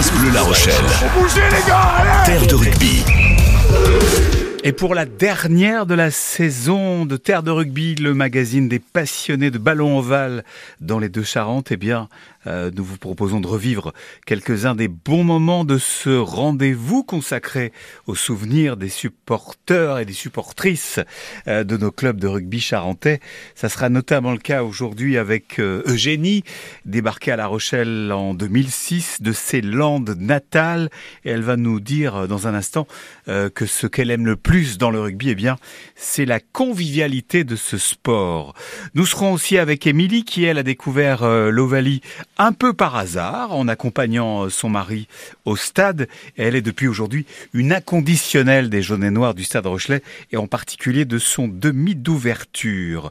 France Bleu La Rochelle. Terre de rugby. Et pour la dernière de la saison de Terre de Rugby, le magazine des passionnés de ballon ovale dans les deux Charentes, eh bien, euh, nous vous proposons de revivre quelques-uns des bons moments de ce rendez-vous consacré aux souvenirs des supporters et des supportrices euh, de nos clubs de rugby charentais. Ça sera notamment le cas aujourd'hui avec euh, Eugénie, débarquée à La Rochelle en 2006 de ses landes natales. Et elle va nous dire dans un instant que ce qu'elle aime le plus dans le rugby, eh bien, c'est la convivialité de ce sport. Nous serons aussi avec Émilie qui, elle, a découvert l'Ovalie un peu par hasard en accompagnant son mari au stade. elle est depuis aujourd'hui une inconditionnelle des jaunes et noirs du stade Rochelet et en particulier de son demi d'ouverture.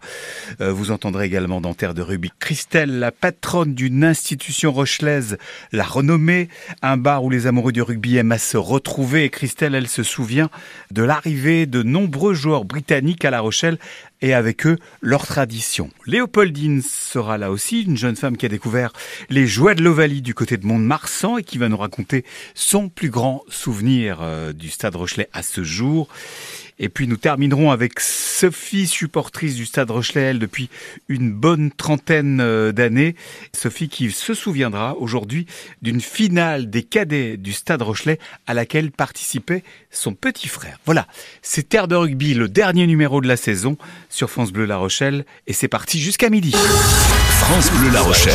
Euh, vous entendrez également dans Terre de Rugby Christelle, la patronne d'une institution rochelaise, la renommée, un bar où les amoureux du rugby aiment à se retrouver. Et Christelle, elle se souvient de l'arrivée de nombreux joueurs britanniques à La Rochelle et avec eux leur tradition. Léopoldine sera là aussi, une jeune femme qui a découvert les joies de l'Ovalie du côté de Mont-de-Marsan et qui va nous raconter son plus grand souvenir euh, du Stade Rochelet à ce jour. Et puis nous terminerons avec Sophie, supportrice du Stade Rochelet, elle, depuis une bonne trentaine euh, d'années. Sophie qui se souviendra aujourd'hui d'une finale des cadets du Stade Rochelet à laquelle participait son petit frère. Voilà, c'est Terre de rugby, le dernier numéro de la saison sur France Bleu La Rochelle et c'est parti jusqu'à midi. France Bleu La Rochelle.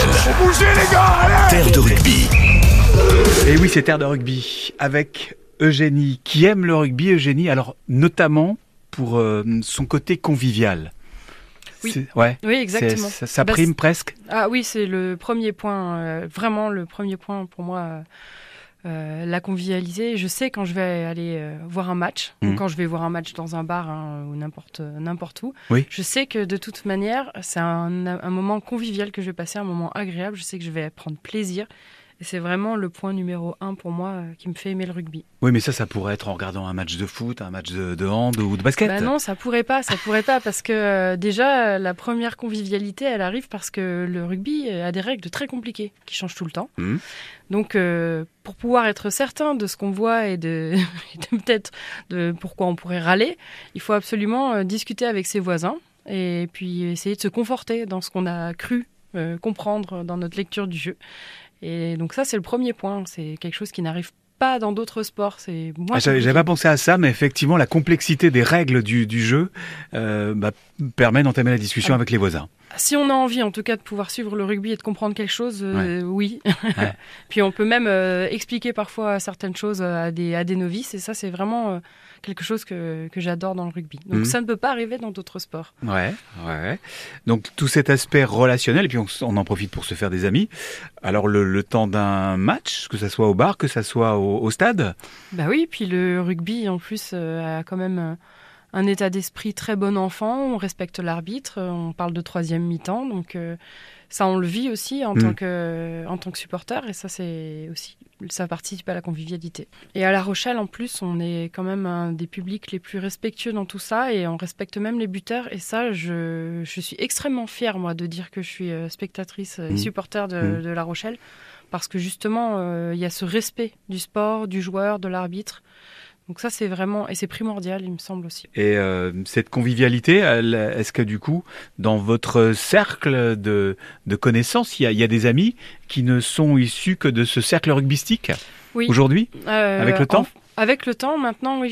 Terre de rugby. Et oui, c'est Terre de rugby avec Eugénie, qui aime le rugby, Eugénie, alors notamment pour euh, son côté convivial. Oui, ouais, oui exactement. Ça, bah, prime presque Ah oui, c'est le premier point, euh, vraiment le premier point pour moi, euh, la convivialité. Je sais quand je vais aller voir un match, ou mmh. quand je vais voir un match dans un bar hein, ou n'importe, n'importe où, oui. je sais que de toute manière, c'est un, un moment convivial que je vais passer, un moment agréable. Je sais que je vais prendre plaisir c'est vraiment le point numéro un pour moi euh, qui me fait aimer le rugby. Oui, mais ça, ça pourrait être en regardant un match de foot, un match de, hand ou de basket. Bah non, ça pourrait pas, ça pourrait pas, parce que euh, déjà la première convivialité, elle arrive parce que le rugby a des règles très compliquées qui changent tout le temps. Mmh. Donc, euh, pour pouvoir être certain de ce qu'on voit et de, de peut-être de pourquoi on pourrait râler, il faut absolument discuter avec ses voisins et puis essayer de se conforter dans ce qu'on a cru comprendre dans notre lecture du jeu. Et donc ça, c'est le premier point. C'est quelque chose qui n'arrive pas dans d'autres sports. C'est moi. Ah, J'avais pas pensé à ça, mais effectivement, la complexité des règles du, du jeu euh, bah, permet d'entamer la discussion ah. avec les voisins. Si on a envie, en tout cas, de pouvoir suivre le rugby et de comprendre quelque chose, euh, oui. Puis on peut même euh, expliquer parfois certaines choses à des, à des novices, et ça, c'est vraiment quelque chose que, que j'adore dans le rugby. Donc mhm. ça ne peut pas arriver dans d'autres sports. Ouais, ouais. Donc tout cet aspect relationnel, et puis on, en profite pour se faire des amis. Alors le, temps d'un match, que ça soit au bar, que ça soit au, stade? Bah oui, puis le rugby en plus euh, a quand même euh, un état d'esprit très bon enfant, on respecte l'arbitre, on parle de troisième mi-temps, donc euh, ça on le vit aussi en, tant, mm. que, en tant que supporter, et ça c'est aussi ça participe à la convivialité. Et à La Rochelle, en plus, on est quand même un des publics les plus respectueux dans tout ça et on respecte même les buteurs. Et ça, je, je suis extrêmement fière, moi, de dire que je suis euh, spectatrice et mmh. supporter de, mmh. de, La Rochelle parce que justement, euh, il y a ce respect du sport, du joueur, de l'arbitre. Donc ça, c'est vraiment, et c'est primordial, il me semble aussi. Et euh, cette convivialité, est-ce que du coup, dans votre cercle de, de connaissances, il y, a, il y, a, des amis qui ne sont issus que de ce cercle rugbystique oui. aujourd'hui, euh, avec le temps Avec le temps, maintenant, oui,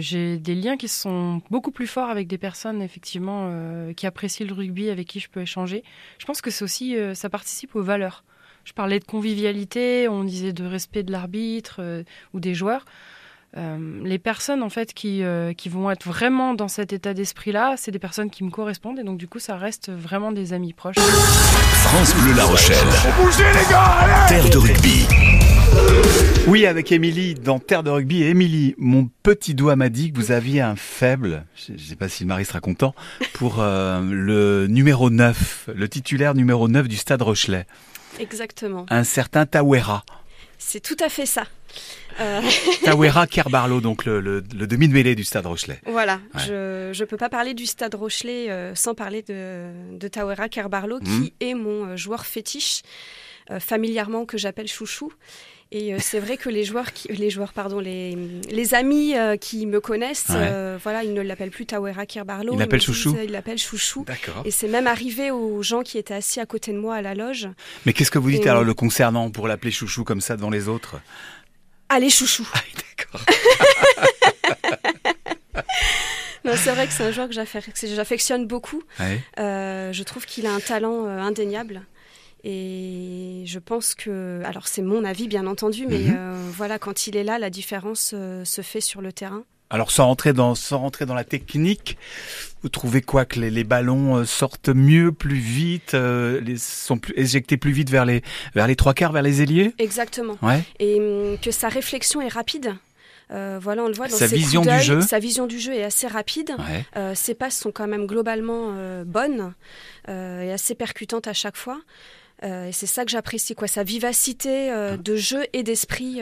j'ai des liens qui sont beaucoup plus forts avec des personnes, effectivement, euh, qui apprécient le rugby, avec qui je peux échanger. Je pense que c'est aussi, ça participe aux valeurs. Je parlais de convivialité, on disait de respect de l'arbitre ou des joueurs. Euh, les personnes en fait qui, euh, qui vont être vraiment dans cet état d'esprit-là, c'est des personnes qui me correspondent et donc du coup ça reste vraiment des amis proches. France Bleu La Rochelle. Terre de rugby. Oui, avec Émilie dans Terre de rugby. Émilie, mon petit doigt m'a dit que vous aviez un faible, je ne sais pas si le mari sera content, pour euh, le numéro 9, le titulaire numéro 9 du stade Rochelet. Exactement. Un certain Tawera. C'est tout à fait ça. Euh... Tawera Kerbarlo, donc le, demi de mêlée du Stade Rochelet. Voilà, je ne peux pas parler du Stade Rochelet euh, sans parler de, de Tawera Kerbarlo, qui hmm. est mon euh, joueur fétiche. familièrement que j'appelle chouchou. Et c'est vrai que les joueurs, qui, les joueurs, pardon, les, les amis qui me connaissent, voilà, ils ne l'appellent plus Tawera Kirbarlo. Ils l'appellent Chouchou. Ils l'appellent Chouchou. D'accord. Et c'est même arrivé aux gens qui étaient assis à côté de moi à la loge. Mais qu'est-ce que vous dites alors le concernant pour l'appeler Chouchou comme ça devant les autres? Allez, Chouchou. Ah, d'accord. c'est vrai que c'est un joueur que j'affectionne beaucoup. Euh, je trouve qu'il a un talent euh, indéniable. Et je pense que, alors c'est mon avis bien entendu, mais mhm. euh, voilà, quand il est là, la différence se fait sur le terrain. Alors sans rentrer dans, sans rentrer dans la technique, vous trouvez quoi que les, ballons sortent mieux, plus vite, les, sont plus, éjectés plus vite vers les, vers les trois quarts, vers les ailiers? Exactement. Ouais. Et hum, que sa réflexion est rapide. Euh, voilà, on le voit dans sa vision du jeu. Sa vision du jeu est assez rapide. Euh, ses passes sont quand même globalement euh, bonnes et assez percutantes à chaque fois. et c'est ça que j'apprécie, quoi, sa vivacité de jeu et d'esprit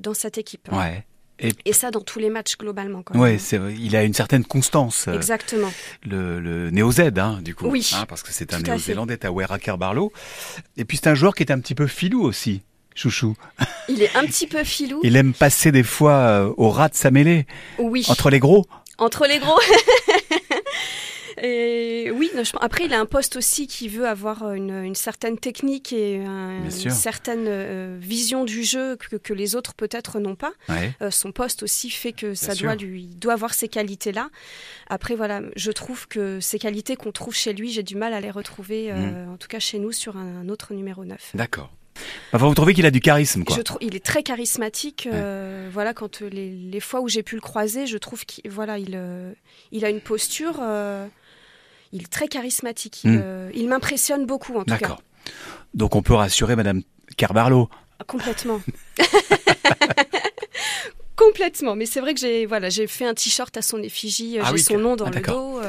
dans cette équipe. Ouais. Et... ça dans tous les matchs globalement. Oui, il a une certaine constance. Exactement. Le, le Néo Z, hein, du coup. Oui. Hein, parce que c'est un Néo-Zélandais, Tawera Barlow. Et puis c'est un joueur qui est un petit peu filou aussi. Chouchou. Il est un petit peu filou. Il aime passer des fois euh, au rat de sa mêlée. Oui. Entre les gros. Entre les gros. Et oui, après il a un poste aussi qui veut avoir une, certaine technique et une certaine euh, vision du jeu que, les autres peut-être n'ont pas. Euh, son poste aussi fait que ça doit lui doit avoir ces qualités-là. Après voilà, je trouve que ces qualités qu'on trouve chez lui, j'ai du mal à les retrouver, mm. en tout cas chez nous, sur un, autre numéro 9. D'accord. Enfin, vous trouvez qu'il a du charisme, quoi. Je trouve, il est très charismatique. Euh, voilà, quand euh, les, fois où j'ai pu le croiser, je trouve qu'il voilà, il, euh, il a une posture. Il est très charismatique. Il, hmm. m'impressionne beaucoup, en tout cas. D'accord. Donc on peut rassurer Madame Carbarlo. Complètement. Complètement. Mais c'est vrai que j'ai voilà, j'ai fait un t-shirt à son effigie. Ah j'ai son nom dans ah, le dos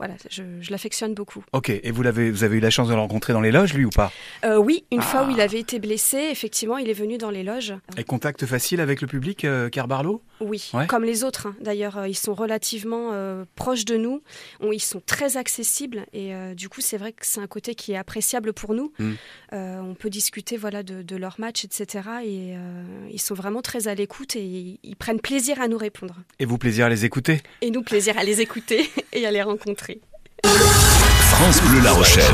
voilà, je, l'affectionne beaucoup. Ok, et vous, l'avez, vous avez eu la chance de le rencontrer dans les loges, lui, ou pas? Euh, Oui, une fois où il ah. avait été blessé, effectivement, il est venu dans les loges. Et contact facile avec le public, euh, Carbarlo? Oui, comme les autres. Hein. D'ailleurs, euh, ils sont relativement euh, proches de nous, ils sont très accessibles, et du coup, c'est vrai que c'est un côté qui est appréciable pour nous. Hmm. on peut discuter voilà, de, de leur match, etc. Et ils sont vraiment très à l'écoute et ils prennent plaisir à nous répondre. Et vous, plaisir à les écouter? Et nous, plaisir à les écouter et à les rencontrer. France Bleu La Rochelle.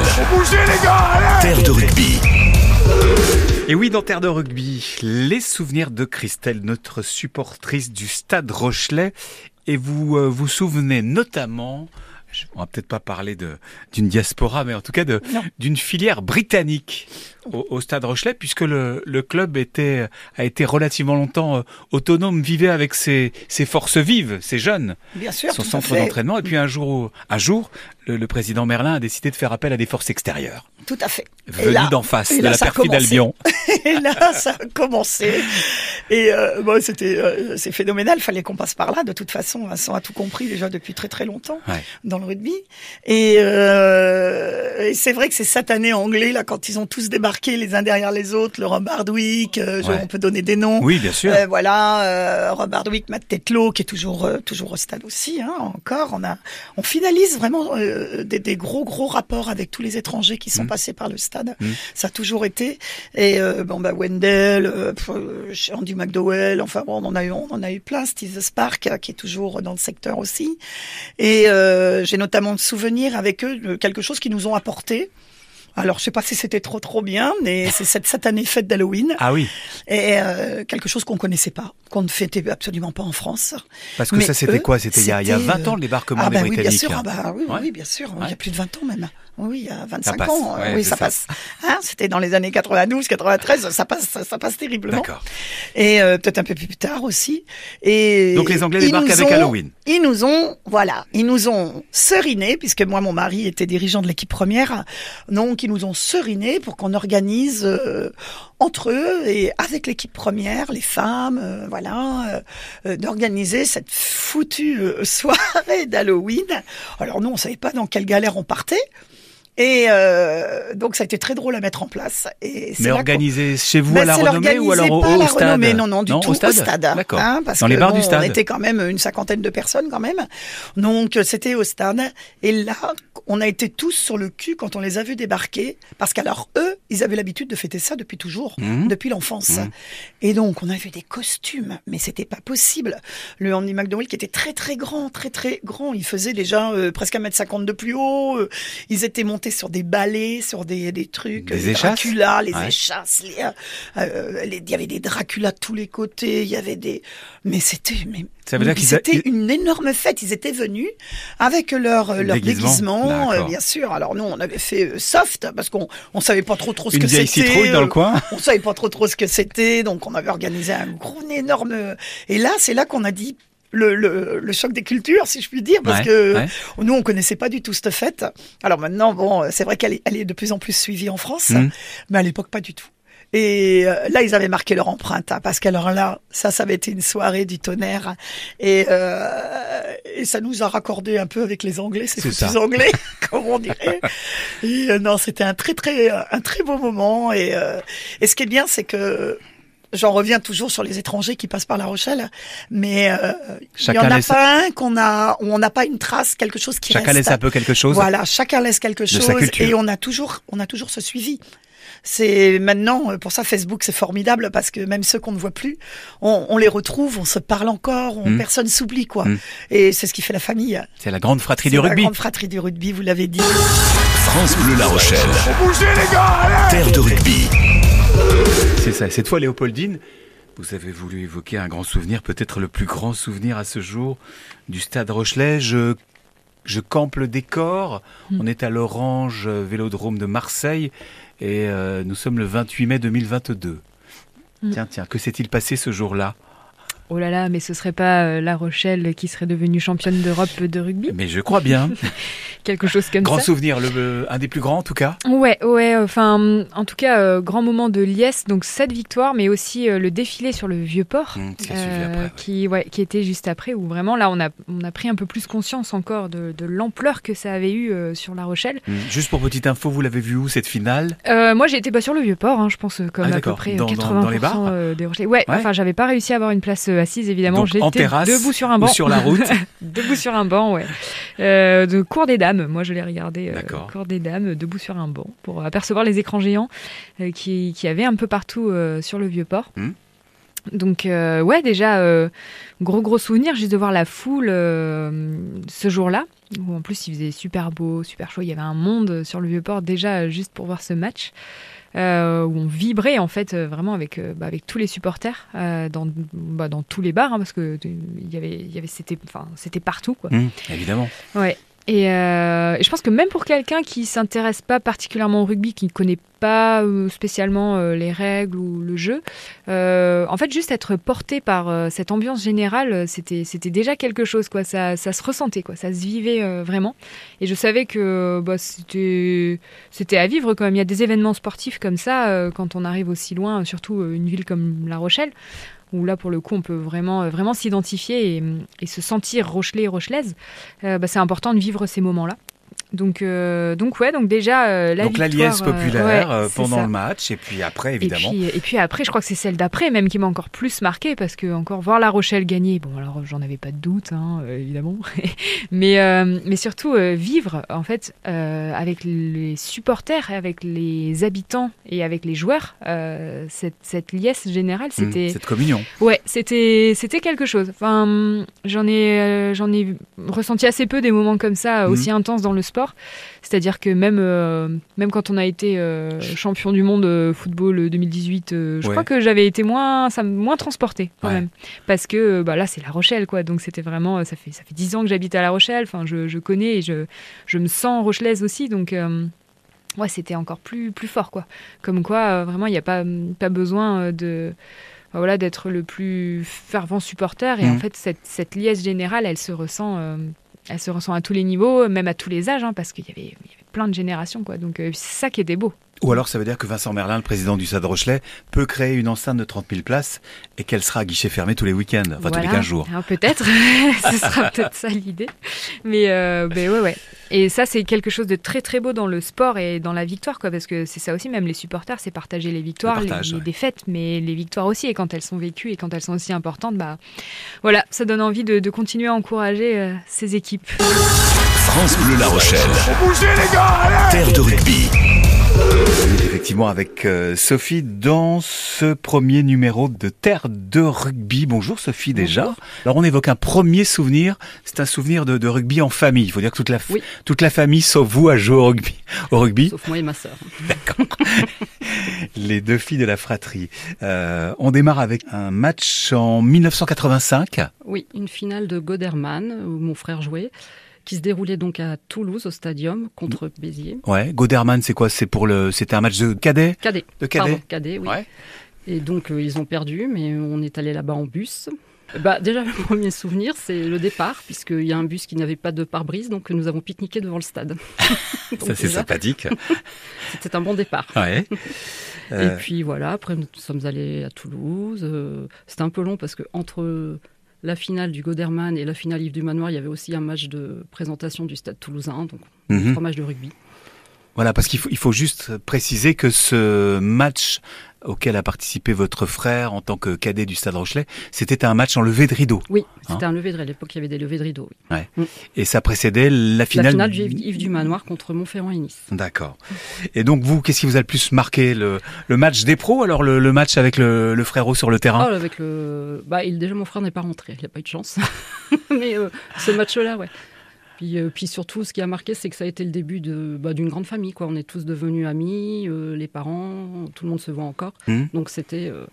les gars, Terre de rugby. Et oui, dans Terre de rugby, les souvenirs de Christelle, notre supportrice du Stade Rochelet. Et vous euh, vous souvenez notamment on va peut-être pas parler d'une diaspora, mais en tout cas d'une filière britannique au, Stade Rochelet, puisque le, club était, a été relativement longtemps euh, autonome, vivait avec ses, forces vives, ses jeunes, Bien sûr, son centre d'entraînement. Et puis un jour, un jour, le, président Merlin a décidé de faire appel à des forces extérieures. Tout à fait. Venu d'en face, de la perfide d'Albion. et là, ça a commencé. Et euh, bon, c'était, euh, c'est phénoménal. Fallait qu'on passe par là. De toute façon, Vincent a tout compris déjà depuis très très longtemps dans le rugby. Et, euh, et c'est vrai que c'est cette année anglais là, quand ils ont tous débarqué les uns derrière les autres, le Rob Hardwick, euh, on peut donner des noms. Oui, bien sûr. Euh, voilà, euh, Rob Hardwick, Matt Tetlow, qui est toujours toujours au stade aussi. Hein, encore, on a, on finalise vraiment des, des, gros gros rapports avec tous les étrangers qui sont mm. passés par le stade. Mm. Ça a toujours été. Et bon bah Wendell, euh, Andy McDowell, enfin bon, on en a eu, on en a eu plein. Steve Spark qui est toujours dans le secteur aussi. Et j'ai notamment de souvenirs avec eux de quelque chose qu'ils nous ont apporté. Alors, je sais pas si c'était trop trop bien, mais c'est cette satanée fête d'Halloween. Ah oui. Et euh, quelque chose qu'on connaissait pas, qu'on ne fêtait absolument pas en France. Parce que ça, c'était quoi? C'était il, y a 20 ans le débarquement ah des bah Britanniques. Oui, bien sûr. Ah bah, oui, oui, bien sûr. Il y a plus de 20 ans même. Oui, il y a 25 ans. oui, ça, passe. Hein, C'était dans les années 92, 93. Ça passe, ça, passe terriblement. Et euh, peut-être un peu plus tard aussi. Et donc les Anglais débarquent avec Halloween. Ils nous ont, voilà, ils nous ont seriné, puisque moi, mon mari était dirigeant de l'équipe première. Donc ils nous ont seriné pour qu'on organise euh, entre eux et avec l'équipe première, les femmes, euh, voilà, d'organiser cette foutue soirée d'Halloween. Alors nous, on savait pas dans quelle galère on partait. Et euh, donc ça a été très drôle à mettre en place. Et Mais organisé chez vous à la renommée ou alors au, stade renommée, Non, non, du tout au stade. D'accord. Hein, parce Dans les bars du stade. On était quand même une cinquantaine de personnes quand même. Donc c'était au stade. Et là, on a été tous sur le cul quand on les a vus débarquer, parce qu'alors eux, ils avaient l'habitude de fêter ça depuis toujours, mmh. depuis l'enfance. Mmh. Et donc on a vu des costumes, mais c'était pas possible. Le Andy McDowell qui était très très grand, très très grand, il faisait déjà euh, presque un mètre cinquante de plus haut. Euh, ils étaient montés sur des balais, sur des, des trucs, des Dracula, les échasses, euh, les, il y avait des Dracula de tous les côtés, il y avait des, mais c'était, mais c'était une énorme fête. Ils étaient venus avec leur leur déguisement, euh, bien sûr. Alors nous, on avait fait euh, soft parce qu'on on savait pas trop trop ce que c'était. citrouille dans le coin. On savait pas trop trop ce que c'était, donc on avait organisé un gros énorme. Et là, c'est là qu'on a dit le, le, le, choc des cultures, si je puis dire, parce que nous, on connaissait pas du tout cette fête. Alors maintenant, bon, c'est vrai qu'elle est, elle est de plus en plus suivie en France, mmh. mais à l'époque, pas du tout. Et euh, là, ils avaient marqué leur empreinte, hein, parce qu'alors là, ça, ça avait été une soirée du tonnerre, et, euh, et ça nous a raccordé un peu avec les Anglais, c'est foutus Anglais, comme on dirait. Et euh, non, c'était un très très un très beau moment. Et, euh, et ce qui est bien, c'est que J'en reviens toujours sur les étrangers qui passent par La Rochelle, mais euh, il n'y en a pas un qu'on a, où on n'a pas une trace, quelque chose qui chacun laisse un peu quelque chose. Voilà, chacun laisse quelque chose, et on a toujours, on a toujours ce suivi. C'est maintenant, euh, pour ça, Facebook, c'est formidable parce que même ceux qu'on ne voit plus, on, on, les retrouve, on se parle encore, on, mmh. personne s'oublie, quoi. Mmh. Et c'est ce qui fait la famille. C'est la grande fratrie du rugby. La grande fratrie du rugby, vous l'avez dit. France Bleu La Rochelle. les gars, Terre de rugby. C'est ça. Cette fois, Léopoldine, vous avez voulu évoquer un grand souvenir, peut-être le plus grand souvenir à ce jour du Stade Rochelais. Je, je campe le décor. Mmh. On est à l'Orange Vélodrome de Marseille et euh, nous sommes le 28 mai 2022. Mm. Tiens, tiens, que s'est-il passé ce jour-là? Oh là là, mais ce serait pas euh, La Rochelle qui serait devenue championne d'Europe de rugby? Mais je crois bien. Quelque chose comme grand ça. Grand souvenir, le, un des plus grands en tout cas. Ouais, ouais. Enfin, en tout cas, euh, grand moment de liesse. Donc cette victoire, mais aussi euh, le défilé sur le vieux port, mmh, après, qui, ouais, qui était juste après, où vraiment là, on a, on a pris un peu plus conscience encore de, de l'ampleur que ça avait eu sur La Rochelle. Mmh. Juste pour petite info, vous l'avez vu où cette finale? Moi, j'ai été pas sur le vieux port, hein, je pense, comme ah, à peu près dans, 80% dans les bars des Rochelais. Ouais, ouais. enfin, j'avais pas réussi à avoir une place assise évidemment. J'étais debout sur un banc. sur la route. debout sur un banc, ouais. Euh, de cours des dames. Moi, je l'ai regardé. Euh, cours des dames, debout sur un banc, pour apercevoir les écrans géants euh, qui, qui avaient un peu partout euh, sur le vieux port. Hmm. Donc ouais, déjà gros gros souvenir juste de voir la foule ce jour-là. Où en plus il faisait super beau, super chaud. Il y avait un monde sur le vieux port déjà juste pour voir ce match. Euh, où on vibrait en fait euh, vraiment avec, euh, bah, avec tous les supporters dans, bah, dans tous les bars, hein, parce que il y avait, il y avait, c'était, enfin, c'était partout quoi. Mmh, évidemment. Ouais. Euh, et, je pense que même pour quelqu'un qui s'intéresse pas particulièrement au rugby, qui ne connaît pas euh, spécialement euh, les règles ou le jeu, en fait, juste être porté par cette ambiance générale, c'était c'était déjà quelque chose, quoi. Ça, ça se ressentait, quoi. Ça se vivait vraiment. Et je savais que bah, c'était c'était à vivre quand même. Il y a des événements sportifs comme ça quand on arrive aussi loin, surtout une ville comme La Rochelle où là pour le coup on peut vraiment, euh, vraiment s'identifier et, se sentir Rochelais et Rochelaise, euh, bah, c'est important de vivre ces moments-là. Donc, euh, donc ouais, donc déjà euh, la donc la liesse populaire euh, pendant le match et puis après évidemment. Et puis, et puis après, je crois que c'est celle d'après même qui m'a encore plus marqué parce que encore voir La Rochelle gagner, bon alors j'en avais pas de doute hein, évidemment, mais mais surtout vivre en fait avec les supporters, avec les habitants et avec les joueurs cette, cette liesse générale, mmh, c'était cette communion. Ouais, c'était c'était quelque chose. Enfin, j'en ai j'en ai ressenti assez peu des moments comme ça mmh. aussi intenses dans le sport c'est-à-dire que même, euh, même quand on a été euh, champion du monde euh, football 2018, je crois que j'avais été moins, ça, moins transporté quand même. Parce que bah, là, c'est La Rochelle, quoi. Donc c'était vraiment, ça fait, ça fait 10 ans que j'habite à La Rochelle. Enfin, je, je, connais et je, je me sens rochelaise aussi. Donc ouais, c'était encore plus, plus fort, quoi. Comme quoi, vraiment, il n'y a pas, pas besoin de voilà, d'être le plus fervent supporter. Et en mmh. fait, cette, cette, liesse générale, elle se ressent elle se ressent à tous les niveaux, même à tous les âges, hein, parce qu'il y avait, plein de générations. Quoi. Donc euh, c'est ça qui était beau. Ou alors ça veut dire que Vincent Merlin, le président du Stade Rochelet, peut créer une enceinte de 30 000 places et qu'elle sera à guichet fermé tous les week-ends, enfin tous les 15 jours. Peut-être, ce sera peut-être ça l'idée. Mais, euh, ouais, ouais. Et ça, c'est quelque chose de très très beau dans le sport et dans la victoire, quoi, parce que c'est ça aussi, même les supporters, c'est partager les victoires, les, défaites, mais les victoires aussi. Et quand elles sont vécues et quand elles sont aussi importantes, bah voilà, ça donne envie de, continuer à encourager euh, ces équipes. France Bleu La Rochelle. les gars, Terre de rugby effectivement avec euh, Sophie dans ce premier numéro de Terre de rugby. Bonjour Sophie déjà. Alors on évoque un premier souvenir, c'est un souvenir de, rugby en famille. Il faut dire que toute la, toute la famille, sauf vous, a joué au rugby. Au rugby. Sauf moi et ma sœur. D'accord. Les deux filles de la fratrie. Euh, on démarre avec un match en 1985. Oui, une finale de Goderman où mon frère jouait qui se déroulait donc à Toulouse au Stadium contre Béziers. Ouais, Goderman, c'est quoi? C'est pour le, c'était un match de cadet? Cadet. De cadet? Pardon, cadet, oui. Et donc euh, ils ont perdu, mais on est allé là-bas en bus. Bah, déjà, le premier souvenir, c'est le départ, puisqu'il y a un bus qui n'avait pas de pare-brise, donc nous avons pique-niqué devant le stade. Ça, c'est sympathique. C'était un bon départ. Ouais. Et euh. puis voilà, après, nous sommes allés à Toulouse. Euh, c'était un peu long parce que entre la finale du Goderman et la finale Yves du Manoir, il y avait aussi un match de présentation du Stade Toulousain, donc mhm. trois matchs de rugby. Voilà, parce qu'il faut, il faut juste préciser que ce match auquel a participé votre frère en tant que cadet du Stade Rochelet, c'était un match en levée de rideau. Oui, c'était hein un levée de rideau. À l'époque, il y avait des levées de rideau. Mm. Et ça précédait la finale. La finale du Yves du Manoir contre Montferrand et Nice. D'accord. Et donc vous, qu'est-ce qui vous a le plus marqué? Le, match des pros, alors le, match avec le, le, frérot sur le terrain? Oh, avec le, bah, il, déjà mon frère n'est pas rentré, il n'a pas eu de chance. Mais euh, ce match-là, ouais. Puis, euh, puis surtout, ce qui a marqué, c'est que ça a été le début de, bah, d'une grande famille. Quoi. On est tous devenus amis, euh, les parents, tout le monde se voit encore. Mmh. Donc c'était, euh,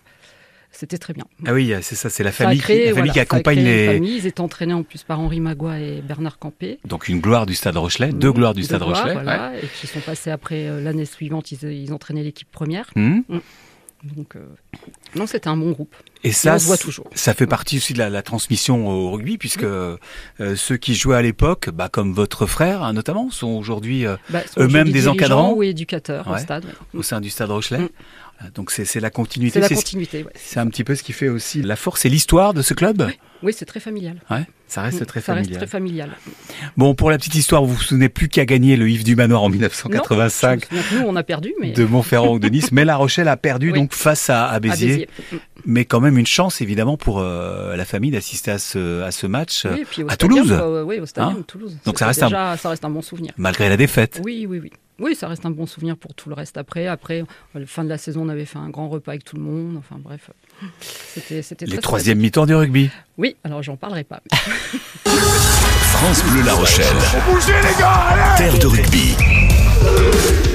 c'était très bien. Ah oui, c'est ça, c'est la famille, qui, la famille qui accompagne les. Famille. Ils étaient entraînés en plus par Henri Magua et Bernard Campé. Donc une gloire du Stade Rochelet, deux gloires du Stade Rochelet. Voilà, Et qui sont passés après l'année suivante, ils, ils entraînaient l'équipe première. Mmh. Mmh. Donc, euh, non, c'était un bon groupe. Et ça, voit toujours. ça fait partie aussi de la, transmission au rugby, puisque euh, ceux qui jouaient à l'époque, bah, comme votre frère hein, notamment, sont aujourd'hui euh, bah, eux-mêmes des encadrants ou éducateurs au stade. Au sein du stade Rochelet. Mm. Donc c'est la continuité. C'est la continuité. C'est un petit peu ce qui fait aussi la force et l'histoire de ce club. Oui, c'est très familial. Ouais, ça reste mm, très ça familial. Reste très familial. Bon, pour la petite histoire, vous vous souvenez plus qui a gagné le Yves du Manoir en 1985 Nous, on a perdu, mais de Montferrand ou de Nice, mais La Rochelle a perdu donc face à, Béziers. Mm. Mais quand même une chance évidemment pour euh, la famille d'assister à ce, à ce match oui, puis à Toulouse. Euh, oui, au stadium hein Toulouse. Donc ça reste, un... ça reste un bon souvenir. Malgré la défaite. Oui, oui, oui. Oui, ça reste un bon souvenir pour tout le reste après. Après, à la fin de la saison, on avait fait un grand repas avec tout le monde. Enfin bref, c'était c'était Les troisième mi-temps du rugby. Oui, alors j'en parlerai pas. France Bleu La Rochelle. les gars, Terre de rugby.